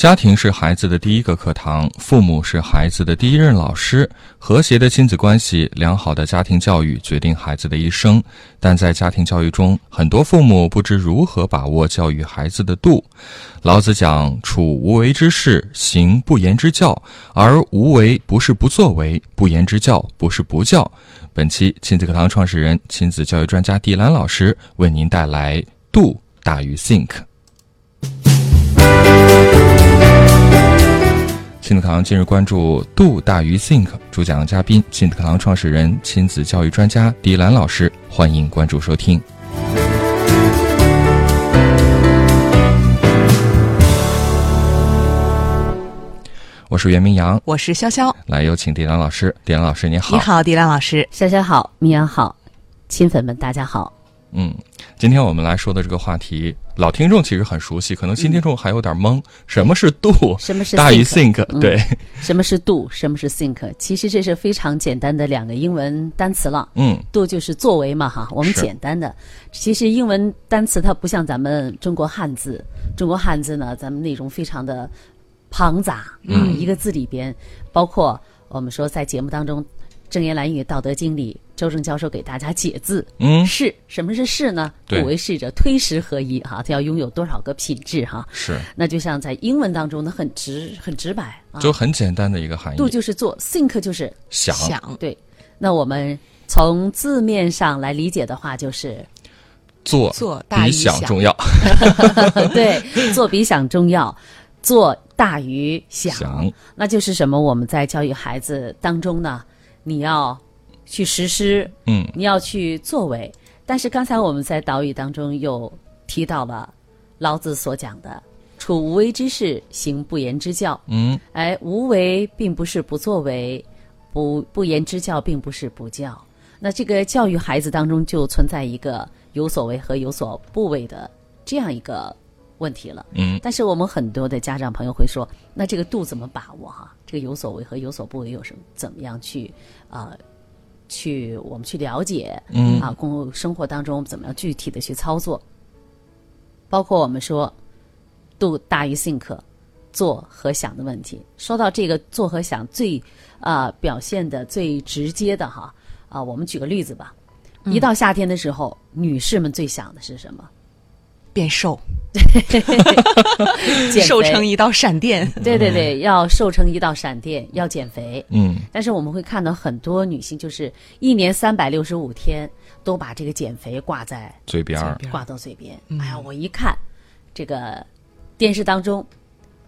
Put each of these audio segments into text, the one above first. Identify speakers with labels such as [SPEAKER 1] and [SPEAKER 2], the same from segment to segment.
[SPEAKER 1] 家庭是孩子的第一个课堂，父母是孩子的第一任老师。和谐的亲子关系，良好的家庭教育，决定孩子的一生。但在家庭教育中，很多父母不知如何把握教育孩子的度。老子讲：“处无为之事，行不言之教。”而无为不是不作为，不言之教不是不教。本期亲子课堂创始人、亲子教育专家迪兰老师为您带来“度大于 think”。亲子课堂近日关注“度大于 think”，主讲嘉宾亲子课堂创始人、亲子教育专家迪兰老师，欢迎关注收听。我是袁明阳，
[SPEAKER 2] 我是潇潇，
[SPEAKER 1] 来有请迪兰老师。迪兰老师你好，
[SPEAKER 2] 你好，迪兰老师，
[SPEAKER 3] 潇潇好，明阳好，亲粉们大家好。
[SPEAKER 1] 嗯，今天我们来说的这个话题，老听众其实很熟悉，可能新听众还有点懵。什么是 do？
[SPEAKER 3] 什么是
[SPEAKER 1] 大于？
[SPEAKER 3] 嗯
[SPEAKER 1] 对，
[SPEAKER 3] 什么是 do？什么是 think？其实这是非常简单的两个英文单词了。
[SPEAKER 1] 嗯
[SPEAKER 3] do 就是作为嘛，哈，我们简单的。其实英文单词它不像咱们中国汉字，中国汉字呢，咱们内容非常的庞杂啊，
[SPEAKER 1] 嗯
[SPEAKER 3] 一个字里边包括我们说在节目当中，正言蓝语《道德经》里，周正教授给大家解字。
[SPEAKER 1] 嗯，
[SPEAKER 3] 是什么是是呢？
[SPEAKER 1] 对
[SPEAKER 3] 不为是者，推十合一哈，它要拥有多少个品质哈？
[SPEAKER 1] 是，
[SPEAKER 3] 那就像在英文当中呢，很直很直白啊。
[SPEAKER 1] 就很简单的一个含义。
[SPEAKER 3] do 就是做，think 就是
[SPEAKER 1] 想
[SPEAKER 2] 想
[SPEAKER 3] 对。那我们从字面上来理解的话，就是
[SPEAKER 1] 做
[SPEAKER 2] 做大于
[SPEAKER 1] 比想
[SPEAKER 2] 想
[SPEAKER 1] 重要。
[SPEAKER 3] 对，做比想重要，做大于想。
[SPEAKER 1] 想
[SPEAKER 3] 那就是什么？我们在教育孩子当中呢，你要去实施，
[SPEAKER 1] 嗯
[SPEAKER 3] 你要去作为。但是刚才我们在导语当中又提到了老子所讲的“处无为之事，行不言之教”。
[SPEAKER 1] 嗯
[SPEAKER 3] 哎，无为并不是不作为，不不言之教并不是不教。那这个教育孩子当中就存在一个有所为和有所不为的这样一个问题了。
[SPEAKER 1] 嗯
[SPEAKER 3] 但是我们很多的家长朋友会说，那这个度怎么把握哈、这个有所为和有所不为有什么怎么样去啊、去我们去了解，
[SPEAKER 1] 嗯
[SPEAKER 3] 啊，工生活当中怎么样具体的去操作，包括我们说 do 大于 think，做和想的问题。说到这个做和想最啊、表现的最直接的哈啊、我们举个例子吧。一到夏天的时候，女士们最想的是什么？
[SPEAKER 2] 变瘦，
[SPEAKER 3] 减
[SPEAKER 2] 瘦成一道闪电。
[SPEAKER 3] 对对对，要瘦成一道闪电，要减肥。
[SPEAKER 1] 嗯
[SPEAKER 3] 但是我们会看到很多女性，就是一年三百六十五天都把这个减肥挂在
[SPEAKER 1] 嘴边，
[SPEAKER 3] 挂到嘴边。哎呀，我一看这个电视当中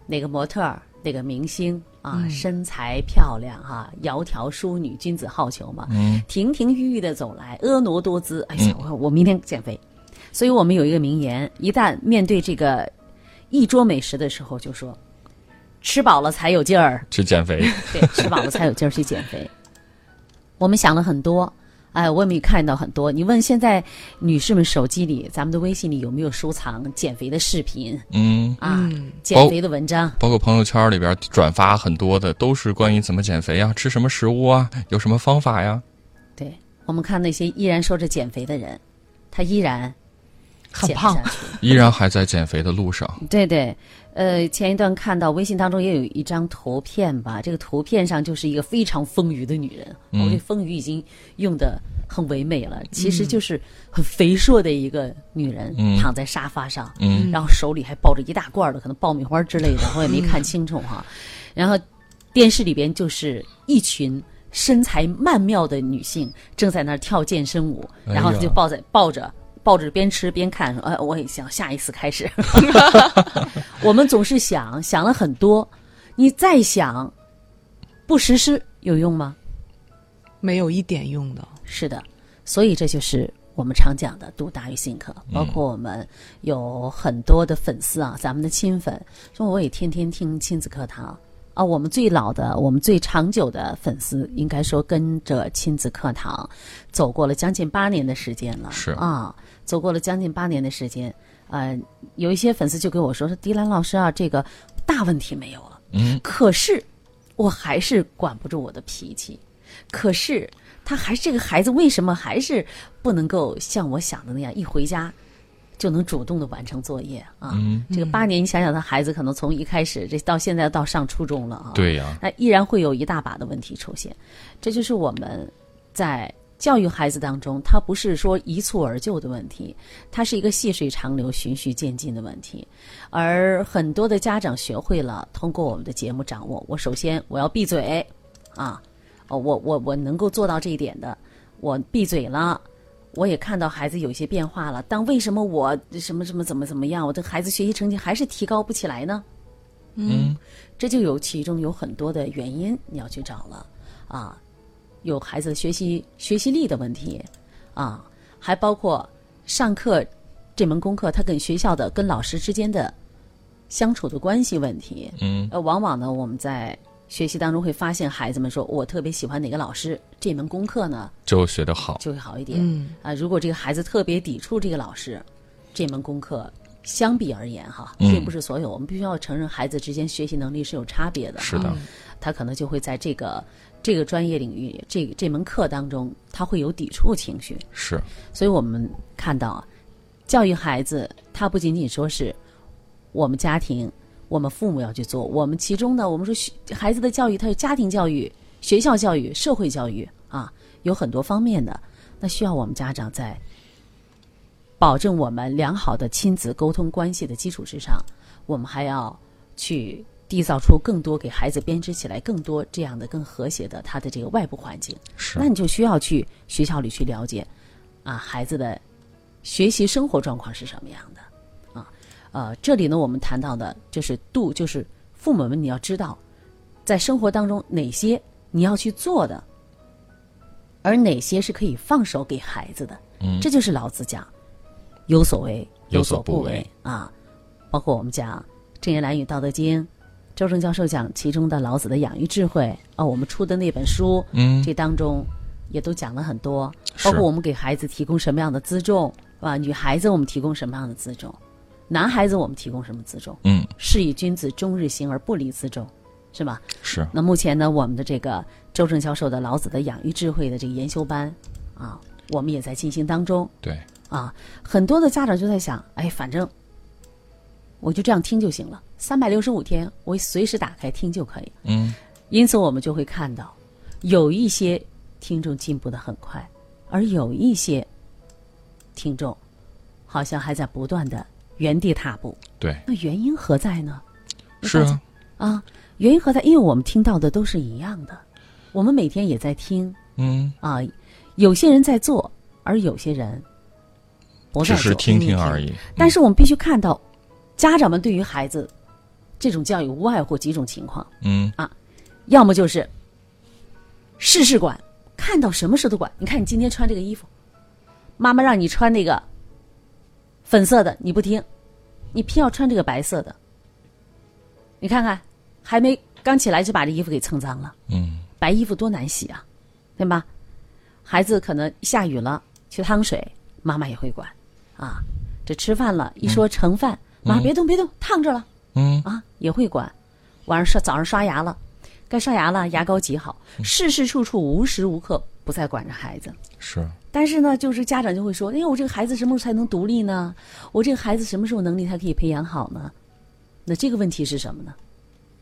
[SPEAKER 3] 哪个模特儿、哪个明星啊，身材漂亮哈、窈窕淑女，君子好逑嘛，
[SPEAKER 1] 嗯
[SPEAKER 3] 亭亭玉玉的走来，婀娜多姿。哎呀，我我明天减肥。所以我们有一个名言：一旦面对这个一桌美食的时候，就说吃饱了才有劲儿。
[SPEAKER 1] 去减肥。
[SPEAKER 3] 对，吃饱了才有劲儿去减肥。我们想了很多，哎，我们也看到很多。你问现在女士们手机里，咱们的微信里有没有收藏减肥的视频
[SPEAKER 1] 嗯，
[SPEAKER 3] 啊？减肥的文章？
[SPEAKER 1] 包括朋友圈里边转发很多的，都是关于怎么减肥呀，吃什么食物啊，有什么方法呀。
[SPEAKER 3] 对，我们看那些依然说着减肥的人，他依然
[SPEAKER 2] 很胖。
[SPEAKER 1] 依然还在减肥的路上。
[SPEAKER 3] 对对，呃，前一段看到微信当中也有一张图片吧，这个图片上就是一个非常丰腴的女人，
[SPEAKER 1] 嗯
[SPEAKER 3] 我这丰腴已经用的很唯美了，其实就是很肥硕的一个女人、
[SPEAKER 1] 嗯
[SPEAKER 3] 躺在沙发上，
[SPEAKER 1] 嗯
[SPEAKER 3] 然后手里还抱着一大罐儿的可能爆米花之类的，我也没看清楚哈。然后电视里边就是一群。身材曼妙的女性正在那儿跳健身舞，
[SPEAKER 1] 哎
[SPEAKER 3] 然后她就抱在抱着抱着边吃边看，说：“哎，我也想下一次开始。” 我们总是想想了很多，你再想，不实施有用吗？
[SPEAKER 2] 没有一点用的。
[SPEAKER 3] 是的，所以这就是我们常讲的“读大于 think”。包括我们有很多的粉丝啊，咱们的亲粉说我也天天听亲子课堂啊。我们最老的、我们最长久的粉丝，应该说跟着亲子课堂走过了将近八年的时间了。
[SPEAKER 1] 是
[SPEAKER 3] 啊，走过了将近八年的时间。呃，有一些粉丝就跟我说：“说迪兰老师啊，这个大问题没有了。”
[SPEAKER 1] 嗯，
[SPEAKER 3] 可是我还是管不住我的脾气。可是他还是这个孩子，为什么还是不能够像我想的那样，一回家就能主动的完成作业啊？
[SPEAKER 1] 嗯，
[SPEAKER 3] 这个八年，你想想，他孩子可能从一开始这到现在到上初中了啊，
[SPEAKER 1] 对呀，
[SPEAKER 3] 那依然会有一大把的问题出现。这就是我们在教育孩子当中，它不是说一蹴而就的问题，它是一个细水长流、循序渐进的问题。而很多的家长学会了通过我们的节目掌握，我首先我要闭嘴啊，哦，我我我能够做到这一点的，我闭嘴了。我也看到孩子有一些变化了，但为什么我什么什么怎么怎么样，我的孩子学习成绩还是提高不起来呢？
[SPEAKER 1] 嗯，
[SPEAKER 3] 这就有其中有很多的原因，你要去找了啊，有孩子学习学习力的问题啊，还包括上课这门功课他跟学校的跟老师之间的相处的关系问题。
[SPEAKER 1] 嗯，
[SPEAKER 3] 呃，往往呢我们在学习当中会发现，孩子们说我特别喜欢哪个老师，这门功课呢
[SPEAKER 1] 就学得好，
[SPEAKER 3] 就会好一点。
[SPEAKER 2] 嗯
[SPEAKER 3] 啊，如果这个孩子特别抵触这个老师，这门功课相比而言哈，
[SPEAKER 1] 嗯
[SPEAKER 3] 并不是所有，我们必须要承认孩子之间学习能力是有差别的。
[SPEAKER 1] 是的，
[SPEAKER 3] 他可能就会在这个这个专业领域这这门课当中，他会有抵触情绪。
[SPEAKER 1] 是，
[SPEAKER 3] 所以我们看到啊，教育孩子，他不仅仅说是我们家庭、我们父母要去做，我们其中呢，我们说学孩子的教育，它有家庭教育、学校教育、社会教育。啊，有很多方面的，那需要我们家长在保证我们良好的亲子沟通关系的基础之上，我们还要去缔造出更多给孩子编织起来更多这样的更和谐的他的这个外部环境。
[SPEAKER 1] 是。
[SPEAKER 3] 那，你就需要去学校里去了解，啊，孩子的学习生活状况是什么样的，啊，呃，这里呢，我们谈到的就是度，就是父母们你要知道，在生活当中哪些你要去做的，而哪些是可以放手给孩子的，
[SPEAKER 1] 嗯
[SPEAKER 3] 这就是老子讲有所为
[SPEAKER 1] 有所不为
[SPEAKER 3] 啊，包括我们讲正言蓝语道德经。周正教授讲其中的老子的养育智慧啊，我们出的那本书，
[SPEAKER 1] 嗯，
[SPEAKER 3] 这当中也都讲了很多，包括我们给孩子提供什么样的资重啊，女孩子我们提供什么样的辎重，男孩子我们提供什么辎重，
[SPEAKER 1] 嗯，
[SPEAKER 3] 是以君子终日行而不离辎重，是吧？
[SPEAKER 1] 是，
[SPEAKER 3] 那目前呢，我们的这个周正教授的老子的养育智慧的这个研修班啊，我们也在进行当中。
[SPEAKER 1] 对，
[SPEAKER 3] 啊，很多的家长就在想，哎，反正我就这样听就行了，三百六十五天我随时打开听就可以。
[SPEAKER 1] 嗯，
[SPEAKER 3] 因此，我们就会看到，有一些听众进步的很快，而有一些听众好像还在不断的原地踏步。
[SPEAKER 1] 对，
[SPEAKER 3] 那原因何在呢？
[SPEAKER 1] 是啊，
[SPEAKER 3] 啊，原因何在？因为我们听到的都是一样的，我们每天也在听
[SPEAKER 1] 嗯，
[SPEAKER 3] 啊。有些人在做，而有些人不在做。
[SPEAKER 1] 只是听听而已，
[SPEAKER 3] 但是我们必须看到，家长们对于孩子这种教育无外乎几种情况。
[SPEAKER 1] 嗯啊，
[SPEAKER 3] 要么就是事事管，看到什么事都管。你看你今天穿这个衣服，妈妈让你穿那个粉色的，你不听，你偏要穿这个白色的。你看看，还没刚起来就把这衣服给蹭脏了。
[SPEAKER 1] 嗯，
[SPEAKER 3] 白衣服多难洗啊，对吧？孩子可能下雨了去趟水，妈妈也会管啊。这吃饭了，一说盛饭，妈别动别动，烫着了。
[SPEAKER 1] 嗯，
[SPEAKER 3] 啊，也会管。晚上刷早上刷牙了，该刷牙了，牙膏挤好，事事处处无时无刻不在管着孩子。
[SPEAKER 1] 是，
[SPEAKER 3] 但是呢，就是家长就会说：“哎呀，我这个孩子什么时候才能独立呢？我这个孩子什么时候能力才可以培养好呢？”那这个问题是什么呢？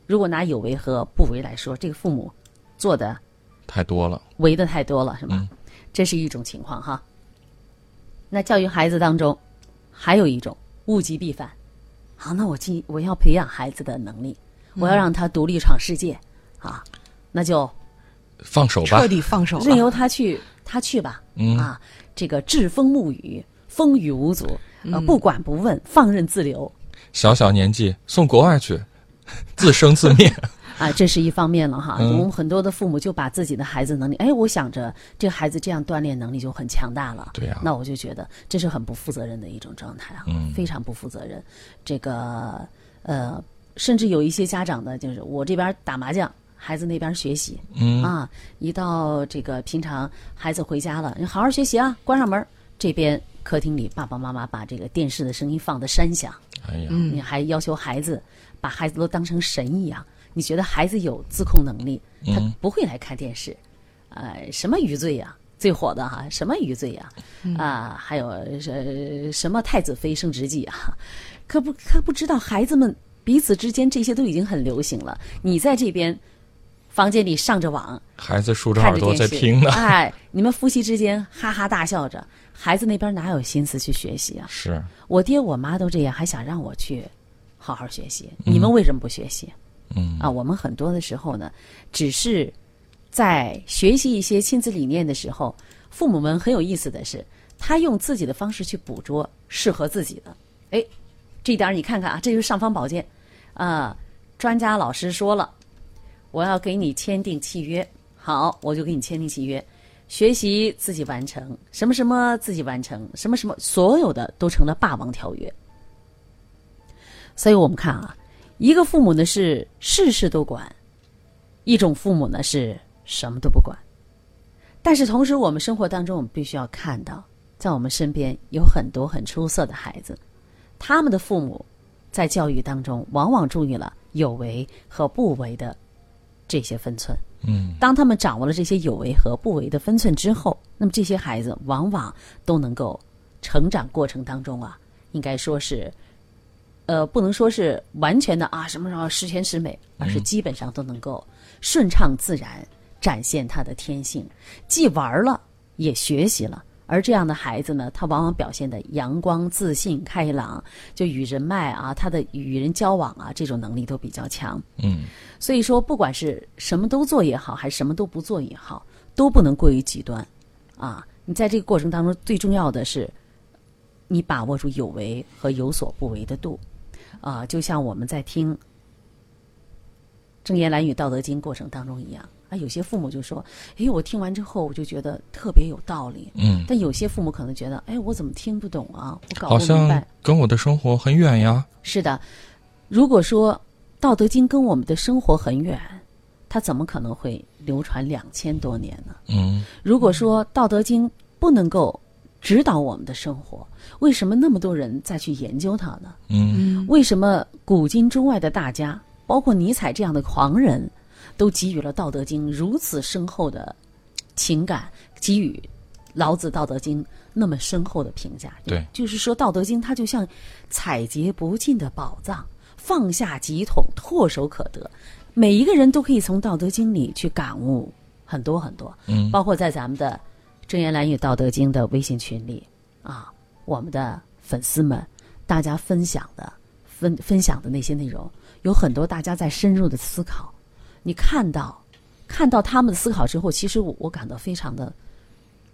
[SPEAKER 3] 如果拿有为和不为来说，这个父母做的
[SPEAKER 1] 太多了，
[SPEAKER 3] 为的太多了，是吧？这是一种情况哈。那教育孩子当中，还有一种物极必反。好，那我今我要培养孩子的能力，我要让他独立闯世界，啊，那就
[SPEAKER 1] 放手吧。
[SPEAKER 2] 彻，底放手
[SPEAKER 3] 任。由他去，他去吧，
[SPEAKER 1] 嗯。
[SPEAKER 3] 啊，这个栉风沐雨，风雨无阻，呃，不管不问，放任自流，
[SPEAKER 1] 小小年纪送国外去，自生自灭，
[SPEAKER 3] 啊，这是一方面了哈。
[SPEAKER 1] 嗯。
[SPEAKER 3] 我们很多的父母就把自己的孩子能力，哎，我想着这个孩子这样锻炼能力就很强大了，
[SPEAKER 1] 对呀。
[SPEAKER 3] 那我就觉得这是很不负责任的一种状态啊，
[SPEAKER 1] 嗯。
[SPEAKER 3] 非常不负责任。这个呃，甚至有一些家长呢，就是我这边打麻将，孩子那边学习，
[SPEAKER 1] 嗯
[SPEAKER 3] 啊，一到这个平常孩子回家了，你好好学习啊，关上门，这边客厅里爸爸妈妈把这个电视的声音放的山响。
[SPEAKER 1] 哎呀，
[SPEAKER 3] 你还要求孩子把孩子都当成神一样，你觉得孩子有自控能力，他不会来看电视，呃，什么余罪呀、最火的哈，什么余罪呀、啊？还有呃什么太子妃升职记啊？可不可不知道孩子们彼此之间这些都已经很流行了。你在这边房间里上着网，
[SPEAKER 1] 孩子竖着耳朵在听呢。
[SPEAKER 3] 哎，你们夫妻之间哈哈大笑着，孩子那边哪有心思去学习啊？
[SPEAKER 1] 是，
[SPEAKER 3] 我爹我妈都这样，还想让我去好好学习，你们为什么不学习？
[SPEAKER 1] 嗯
[SPEAKER 3] 啊，我们很多的时候呢，只是在学习一些亲子理念的时候，父母们很有意思的是，他用自己的方式去捕捉适合自己的。哎，这一点儿你看看啊，这就是尚方宝剑啊。专家老师说了，我要给你签订契约，好，我就给你签订契约。学习自己完成，什么什么自己完成，什么什么，所有的都成了霸王条约。所以我们看啊，一个父母呢是事事都管，一种父母呢是什么都不管。但是同时，我们生活当中，我们必须要看到，在我们身边有很多很出色的孩子，他们的父母在教育当中往往注意了有为和不为的这些分寸。
[SPEAKER 1] 嗯，
[SPEAKER 3] 当他们掌握了这些有为和不为的分寸之后，那么这些孩子往往都能够成长过程当中啊，应该说是，呃，不能说是完全的啊什么什么十全十美，而是基本上都能够顺畅自然展现他的天性，既玩了也学习了。而这样的孩子呢，他往往表现的阳光、自信、开朗，就与人脉啊，他的与人交往啊，这种能力都比较强。
[SPEAKER 1] 嗯，
[SPEAKER 3] 所以说，不管是什么都做也好，还是什么都不做也好，都不能过于极端，啊！你在这个过程当中，最重要的是，你把握住有为和有所不为的度，啊，就像我们在听《正言蓝语道德经》过程当中一样，啊，有些父母就说：“哎，我听完之后，我就觉得特别有道理。”
[SPEAKER 1] 嗯，
[SPEAKER 3] 但有些父母可能觉得：“哎，我怎么听不懂啊？我搞不明白。
[SPEAKER 1] 像”跟我的生活很远呀。
[SPEAKER 3] 是的，如果说《道德经》跟我们的生活很远，它怎么可能会流传两千多年呢？
[SPEAKER 1] 嗯，
[SPEAKER 3] 如果说《道德经》不能够指导我们的生活，为什么那么多人再去研究它呢？
[SPEAKER 1] 嗯，
[SPEAKER 3] 为什么古今中外的大家，包括尼采这样的狂人，都给予了《道德经》如此深厚的情感，给予老子《道德经》那么深厚的评价？
[SPEAKER 1] 对
[SPEAKER 3] 就是说，《道德经》它就像采撷不尽的宝藏，放下几桶，唾手可得。每一个人都可以从《道德经》里去感悟很多很多，
[SPEAKER 1] 嗯
[SPEAKER 3] 包括在咱们的“正言蓝语道德经”的微信群里啊，我们的粉丝们大家分享的分分享的那些内容，有很多大家在深入的思考。你看到看到他们的思考之后，其实我我感到非常的，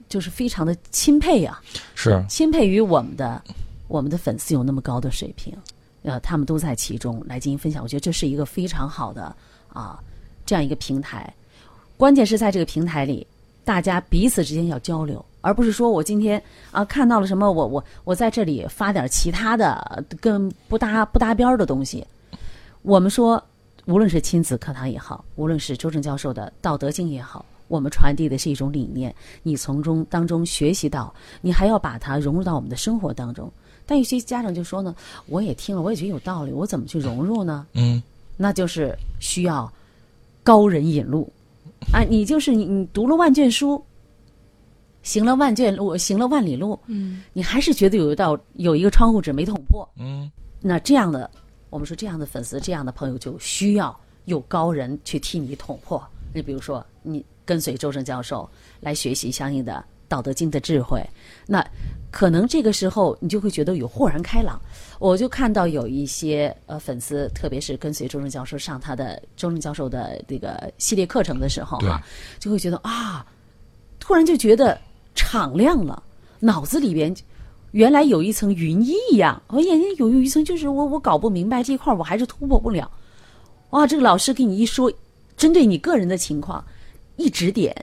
[SPEAKER 3] 就是非常的钦佩啊，
[SPEAKER 1] 是，
[SPEAKER 3] 钦佩于我们的我们的粉丝有那么高的水平，呃，他们都在其中来进行分享。我觉得这是一个非常好的啊这样一个平台。关键是在这个平台里，大家彼此之间要交流，而不是说我今天啊看到了什么，我我我在这里发点其他的跟不搭不搭边儿的东西。我们说，无论是亲子课堂也好，无论是周正教授的《道德经》也好，我们传递的是一种理念，你从中当中学习到，你还要把它融入到我们的生活当中。但有些家长就说呢，我也听了，我也觉得有道理，我怎么去融入呢？
[SPEAKER 1] 嗯，
[SPEAKER 3] 那就是需要高人引路啊！你就是你，你读了万卷书，行了万卷路，行了万里路，
[SPEAKER 2] 嗯，
[SPEAKER 3] 你还是觉得有一道有一个窗户纸没捅破，
[SPEAKER 1] 嗯，
[SPEAKER 3] 那这样的，我们说这样的粉丝，这样的朋友就需要有高人去替你捅破。你比如说，你跟随周正教授来学习相应的《道德经》的智慧，那可能这个时候你就会觉得有豁然开朗。我就看到有一些呃粉丝，特别是跟随周正教授上他的周正教授的这个系列课程的时候哈、就会觉得啊，突然就觉得敞亮了，脑子里边原来有一层云翳一样，我眼睛有有一层就是我我搞不明白这一块儿我还是突破不了。哇，这个老师给你一说，针对你个人的情况一指点，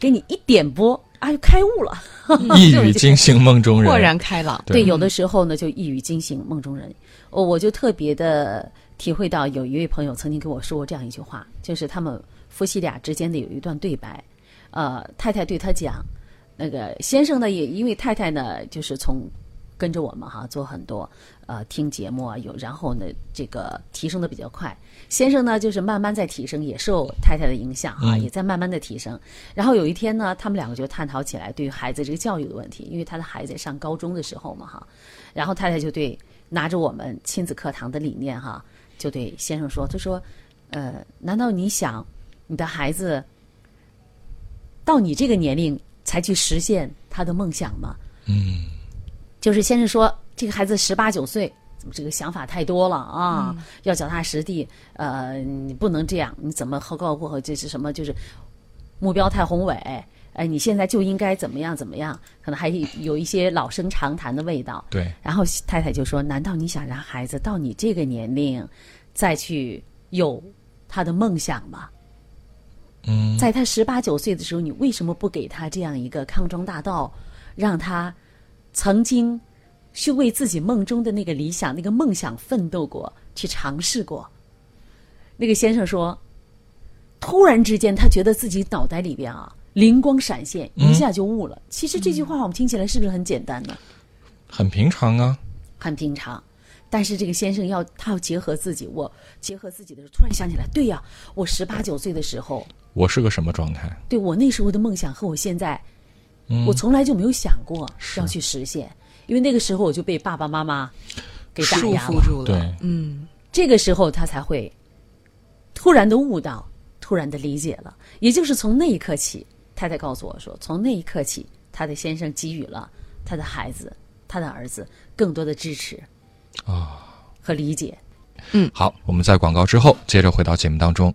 [SPEAKER 3] 给你一点拨，啊，就开悟了。
[SPEAKER 1] 一语惊醒梦中人，
[SPEAKER 2] 豁然开朗。
[SPEAKER 3] 对，有的时候呢，就一语惊醒梦中人。我我就特别的体会到，有一位朋友曾经跟我说过这样一句话，就是他们夫妻俩之间的有一段对白，呃，太太对他讲，那个先生呢，也因为太太呢，就是从跟着我们哈做很多呃听节目啊，有然后呢这个提升的比较快。先生呢就是慢慢在提升，也受太太的影响啊，也在慢慢的提升。然后有一天呢，他们两个就探讨起来对于孩子这个教育的问题，因为他的孩子上高中的时候嘛哈，然后太太就对拿着我们亲子课堂的理念哈，就对先生说，他说，呃，难道你想你的孩子到你这个年龄才去实现他的梦想吗？嗯，就是先是说这个孩子十八九岁。怎么这个想法太多了啊？要脚踏实地，呃，你不能这样。你怎么好高过后这是什么？就是目标太宏伟。哎，你现在就应该怎么样怎么样？可能还有一些老生常谈的味道。
[SPEAKER 1] 对。
[SPEAKER 3] 然后太太就说：“难道你想让孩子到你这个年龄再去有他的梦想吗？”
[SPEAKER 1] 嗯。
[SPEAKER 3] 在他十八九岁的时候，你为什么不给他这样一个康庄大道，让他曾经？去为自己梦中的那个理想、那个梦想奋斗过，去尝试过。那个先生说，突然之间，他觉得自己脑袋里边啊灵光闪现，一下就悟了。其实这句话我们听起来是不是很简单呢？
[SPEAKER 1] 很平常啊，
[SPEAKER 3] 很平常。但是这个先生要他要结合自己，我结合自己的时候，突然想起来，对呀，我十八九岁的时候，
[SPEAKER 1] 我是个什么状态？
[SPEAKER 3] 对我那时候的梦想和我现在，我从来就没有想过要去实现。因为那个时候我就被爸爸妈妈给打压
[SPEAKER 2] 束缚住了，
[SPEAKER 1] 对，
[SPEAKER 2] 嗯，
[SPEAKER 3] 这个时候他才会突然的悟到，突然的理解了。也就是从那一刻起，太太告诉我说，从那一刻起，他的先生给予了他的孩子、他的儿子更多的支持
[SPEAKER 1] 啊
[SPEAKER 3] 和理解。
[SPEAKER 1] 嗯，好，我们在广告之后接着回到节目当中，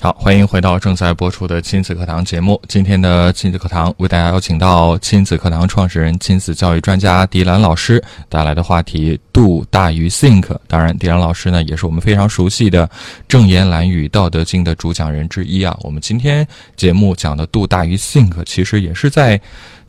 [SPEAKER 1] 好，欢迎回到正在播出的亲子课堂节目。今天的亲子课堂为大家邀请到亲子课堂创始人、亲子教育专家迪兰老师带来的话题 “do 大于 think”。当然，迪兰老师呢也是我们非常熟悉的《正言蓝语》《道德经》的主讲人之一啊。我们今天节目讲的 “do 大于 think”，其实也是在。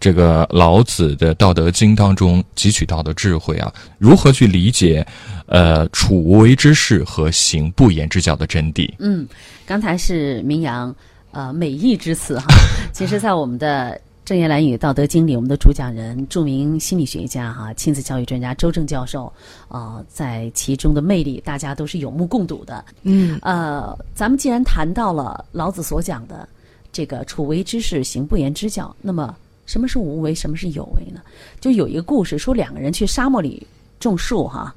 [SPEAKER 1] 这个老子的《道德经》当中汲取到的智慧啊，如何去理解，呃，处无为之事和行不言之教的真谛？
[SPEAKER 3] 嗯，刚才是名扬呃美意之词哈。其实，在我们的《正言蓝语》《道德经》里，我们的主讲人、著名心理学家哈、亲子教育专家周正教授啊，在其中的魅力，大家都是有目共睹的。
[SPEAKER 2] 嗯，
[SPEAKER 3] 呃，咱们既然谈到了老子所讲的这个“处为之事，行不言之教”，那么。什么是无为，什么是有为呢？就有一个故事，说两个人去沙漠里种树哈，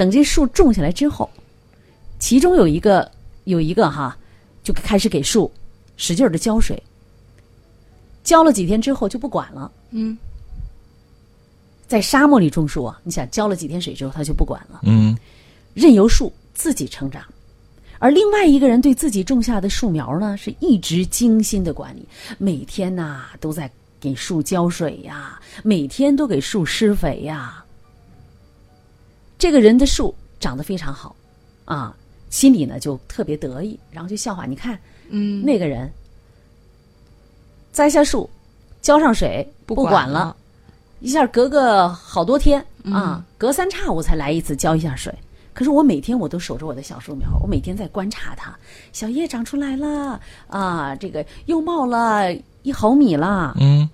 [SPEAKER 3] 等这树种下来之后，其中有一个有一个哈，就开始给树使劲的浇水，浇了几天之后就不管了。
[SPEAKER 2] 嗯，
[SPEAKER 3] 在沙漠里种树啊，你想浇了几天水之后，他就不管了。
[SPEAKER 1] 嗯，
[SPEAKER 3] 任由树自己成长。而另外一个人对自己种下的树苗呢，是一直精心的管理，每天呐都在。给树浇水呀，每天都给树施肥呀。这个人的树长得非常好，啊，心里呢就特别得意，然后就笑话你看，
[SPEAKER 2] 嗯，
[SPEAKER 3] 那个人栽下树，浇上水，不
[SPEAKER 2] 管
[SPEAKER 3] 了，一下隔个好多天啊，隔三差五才来一次浇一下水。可是我每天我都守着我的小树苗，我每天在观察它，小叶长出来了啊，这个又冒了。一毫米了，
[SPEAKER 1] 嗯，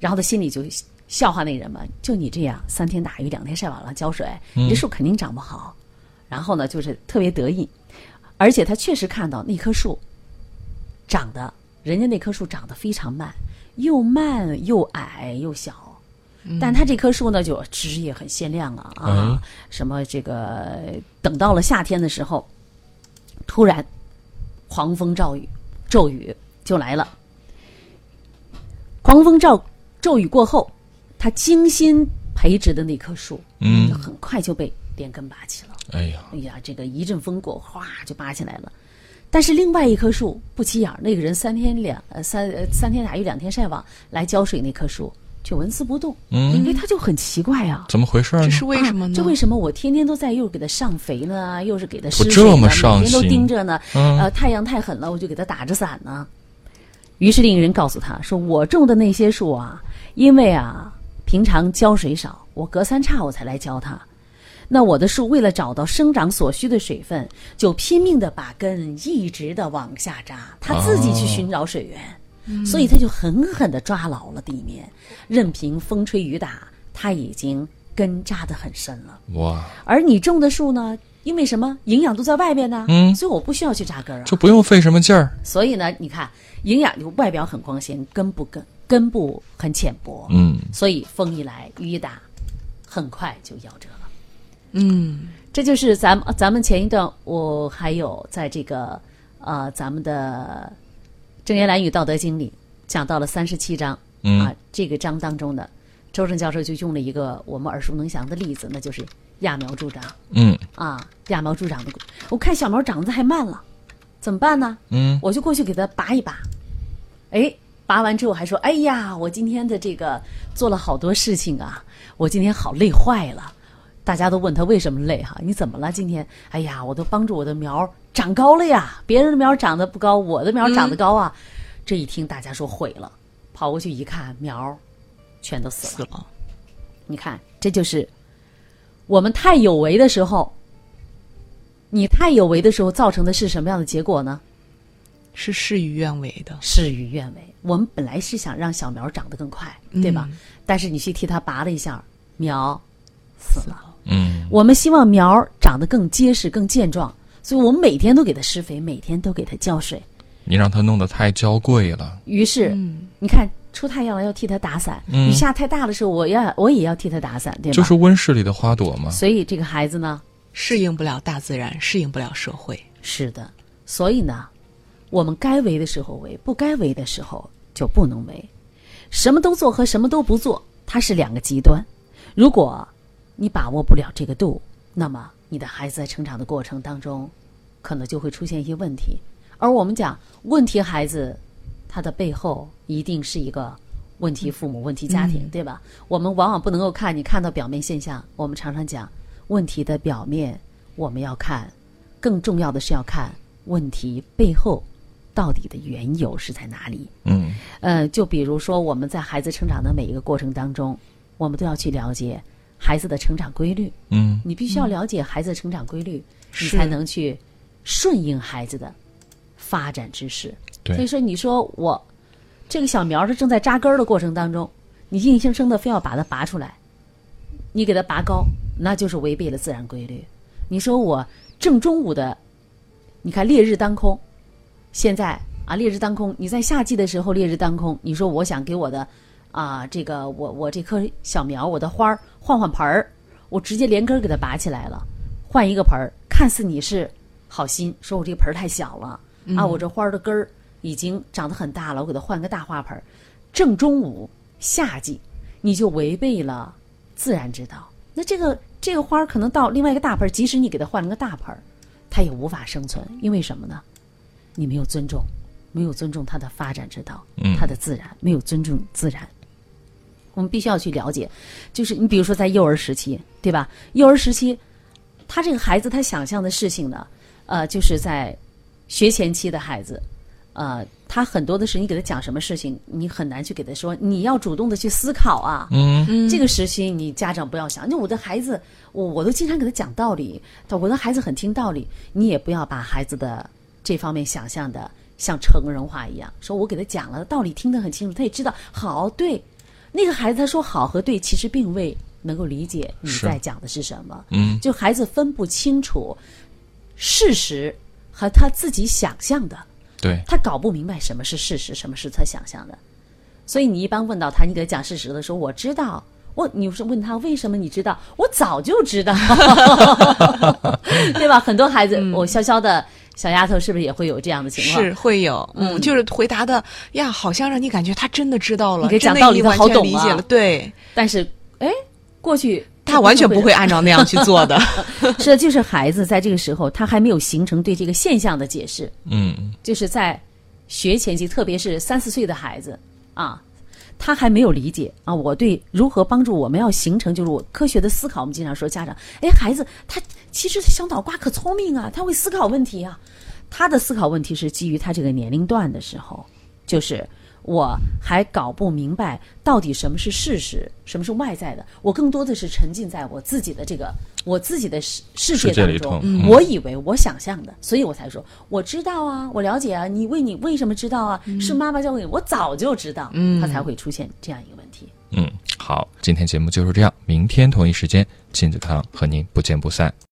[SPEAKER 3] 然后他心里就笑话那人嘛，就你这样，三天打鱼两天晒网了浇水，你这树肯定长不好。然后呢，就是特别得意，而且他确实看到那棵树长得，人家那棵树长得非常慢，又慢又矮又小，但他这棵树呢，就枝叶很鲜亮啊啊，什么这个等到了夏天的时候，突然狂风骤雨，骤雨就来了。狂风骤骤雨过后，他精心培植的那棵树，
[SPEAKER 1] 嗯，
[SPEAKER 3] 很快就被连根拔起了。
[SPEAKER 1] 哎呀，
[SPEAKER 3] 哎呀，这个一阵风过，哗就拔起来了。但是另外一棵树不起眼，那个人三天两呃三呃三天打鱼两天晒网来浇水，那棵树却纹丝不动。
[SPEAKER 1] 嗯，
[SPEAKER 3] 因为，他就很奇怪啊，
[SPEAKER 1] 怎么回事呢？
[SPEAKER 2] 这是为什么呢？
[SPEAKER 3] 这为什么我天天都在又给他上肥呢，又是给他施
[SPEAKER 1] 水呢？每
[SPEAKER 3] 天都盯着呢？呃，太阳太狠了，我就给他打着伞呢。于是另一个人告诉他说：“我种的那些树啊，因为啊平常浇水少，我隔三差五才来浇它。那我的树为了找到生长所需的水分，就拼命的把根一直的往下扎，它自己去寻找水源，所以它就狠狠的抓牢了地面，任凭风吹雨打，它已经根扎得很深了。
[SPEAKER 1] 哇，
[SPEAKER 3] 而你种的树呢，因为什么营养都在外边呢？
[SPEAKER 1] 嗯
[SPEAKER 3] 所以我不需要去扎根儿啊。
[SPEAKER 1] 就不用费什么劲儿。
[SPEAKER 3] 所以呢，你看营养就外表很光鲜，根不根根部很浅薄，
[SPEAKER 1] 嗯，
[SPEAKER 3] 所以风一来雨一打，很快就夭折了。
[SPEAKER 2] 嗯，
[SPEAKER 3] 这就是咱们咱们前一段我还有在这个呃咱们的《正言蓝语道德经》里讲到了三十七章、
[SPEAKER 1] 嗯。
[SPEAKER 3] 啊，这个章当中的。周正教授就用了一个我们耳熟能详的例子，那就是揠苗助长。
[SPEAKER 1] 嗯。
[SPEAKER 3] 啊，揠苗助长的。我看小苗长得太慢了，怎么办呢？
[SPEAKER 1] 嗯，
[SPEAKER 3] 我就过去给它拔一拔，哎，拔完之后还说：“哎呀，我今天的这个做了好多事情啊，我今天好累坏了。”大家都问他为什么累哈？你怎么了？今天？哎呀，我都帮助我的苗长高了呀！别人的苗长得不高，我的苗长得高啊！这一听，大家说毁了，跑过去一看，苗全都死了。
[SPEAKER 2] 死了。
[SPEAKER 3] 你看，这就是我们太有为的时候，你太有为的时候造成的是什么样的结果呢？
[SPEAKER 2] 是事与愿违的。
[SPEAKER 3] 事与愿违。我们本来是想让小苗长得更快，对吧？但是你去替它拔了一下，苗死了。
[SPEAKER 1] 嗯，
[SPEAKER 3] 我们希望苗长得更结实、更健壮，所以我们每天都给它施肥，每天都给它浇水。
[SPEAKER 1] 你让它弄得太娇贵了。
[SPEAKER 3] 于是，你看出太阳了要替它打伞，
[SPEAKER 1] 嗯
[SPEAKER 3] 雨下太大的时候，我要我也要替它打伞，对吧？
[SPEAKER 1] 就是温室里的花朵嘛。
[SPEAKER 3] 所以这个孩子呢，
[SPEAKER 2] 适应不了大自然，适应不了社会。
[SPEAKER 3] 是的，所以呢，我们该为的时候为，不该为的时候就不能为。什么都做和什么都不做，它是两个极端。如果你把握不了这个度，那么你的孩子在成长的过程当中，可能就会出现一些问题。而我们讲问题孩子，他的背后一定是一个问题父母、问题家庭，对吧？我们往往不能够看你看到表面现象，我们常常讲问题的表面我们要看，更重要的是要看问题背后到底的缘由是在哪里。
[SPEAKER 1] 嗯
[SPEAKER 3] 呃，就比如说我们在孩子成长的每一个过程当中，我们都要去了解孩子的成长规律。
[SPEAKER 1] 嗯
[SPEAKER 3] 你必须要了解孩子的成长规律，你才能去顺应孩子的发展之势。
[SPEAKER 1] 对
[SPEAKER 3] 所以说，你说我这个小苗儿它正在扎根儿的过程当中，你硬生生的非要把它拔出来，你给它拔高，那就是违背了自然规律。你说我正中午的，你看烈日当空，现在啊烈日当空，你在夏季的时候烈日当空，你说我想给我的啊这个我我这棵小苗我的花儿换换盆儿，我直接连根儿给它拔起来了，换一个盆儿，看似你是好心，说我这个盆儿太小了、啊，我这花儿的根儿已经长得很大了，我给它换个大花盆儿。正中午夏季，你就违背了自然之道。那这个这个花儿可能到另外一个大盆儿，即使你给它换了个大盆儿，它也无法生存，因为什么呢？你没有尊重，没有尊重它的发展之道，
[SPEAKER 1] 嗯
[SPEAKER 3] 它的自然，没有尊重自然。我们必须要去了解，就是你比如说在幼儿时期，对吧？幼儿时期，他这个孩子他想象的事情呢，呃，就是在学前期的孩子，呃，他很多的是你给他讲什么事情，你很难去给他说，你要主动的去思考啊。
[SPEAKER 1] 嗯
[SPEAKER 3] 这个时期你家长不要想，那我的孩子，我我都经常给他讲道理，我的孩子很听道理，你也不要把孩子的这方面想象的像成人化一样，说我给他讲了道理，听得很清楚，他也知道好对。那个孩子他说好和对，其实并未能够理解你在讲的是什么。
[SPEAKER 1] 嗯
[SPEAKER 3] 就孩子分不清楚事实和他自己想象的，
[SPEAKER 1] 对，
[SPEAKER 3] 他搞不明白什么是事实，什么是他想象的。所以你一般问到他，你给他讲事实的时候，我知道。我你是问他为什么你知道？我早就知道，对吧？很多孩子，我潇潇的小丫头是不是也会有这样的情况？
[SPEAKER 2] 是会有，嗯，就是回答的呀，好像让你感觉他真的知道了，
[SPEAKER 3] 你给讲道理他
[SPEAKER 2] 已经完
[SPEAKER 3] 好懂啊
[SPEAKER 2] 全理解了，对
[SPEAKER 3] 但是，哎，过去
[SPEAKER 2] 他完全不会按照 那样去做的。
[SPEAKER 3] 是的，就是孩子在这个时候，他还没有形成对这个现象的解释。
[SPEAKER 1] 嗯
[SPEAKER 3] 就是在学前期，特别是三四岁的孩子啊，他还没有理解啊，我对如何帮助我们要形成就是我科学的思考。我们经常说家长，哎，孩子他其实小脑瓜可聪明啊，他会思考问题啊。他的思考问题是基于他这个年龄段的时候，就是我还搞不明白到底什么是事实，什么是外在的。我更多的是沉浸在我自己的这个我自己的世世界当中我以为我想象的，所以我才说我知道啊，我了解啊。你为你为什么知道啊？是妈妈教给你，我早就知道，
[SPEAKER 2] 嗯
[SPEAKER 3] 他才会出现这样一个问题。
[SPEAKER 1] 嗯，好，今天节目就是这样，明天同一时间亲子堂和您不见不散。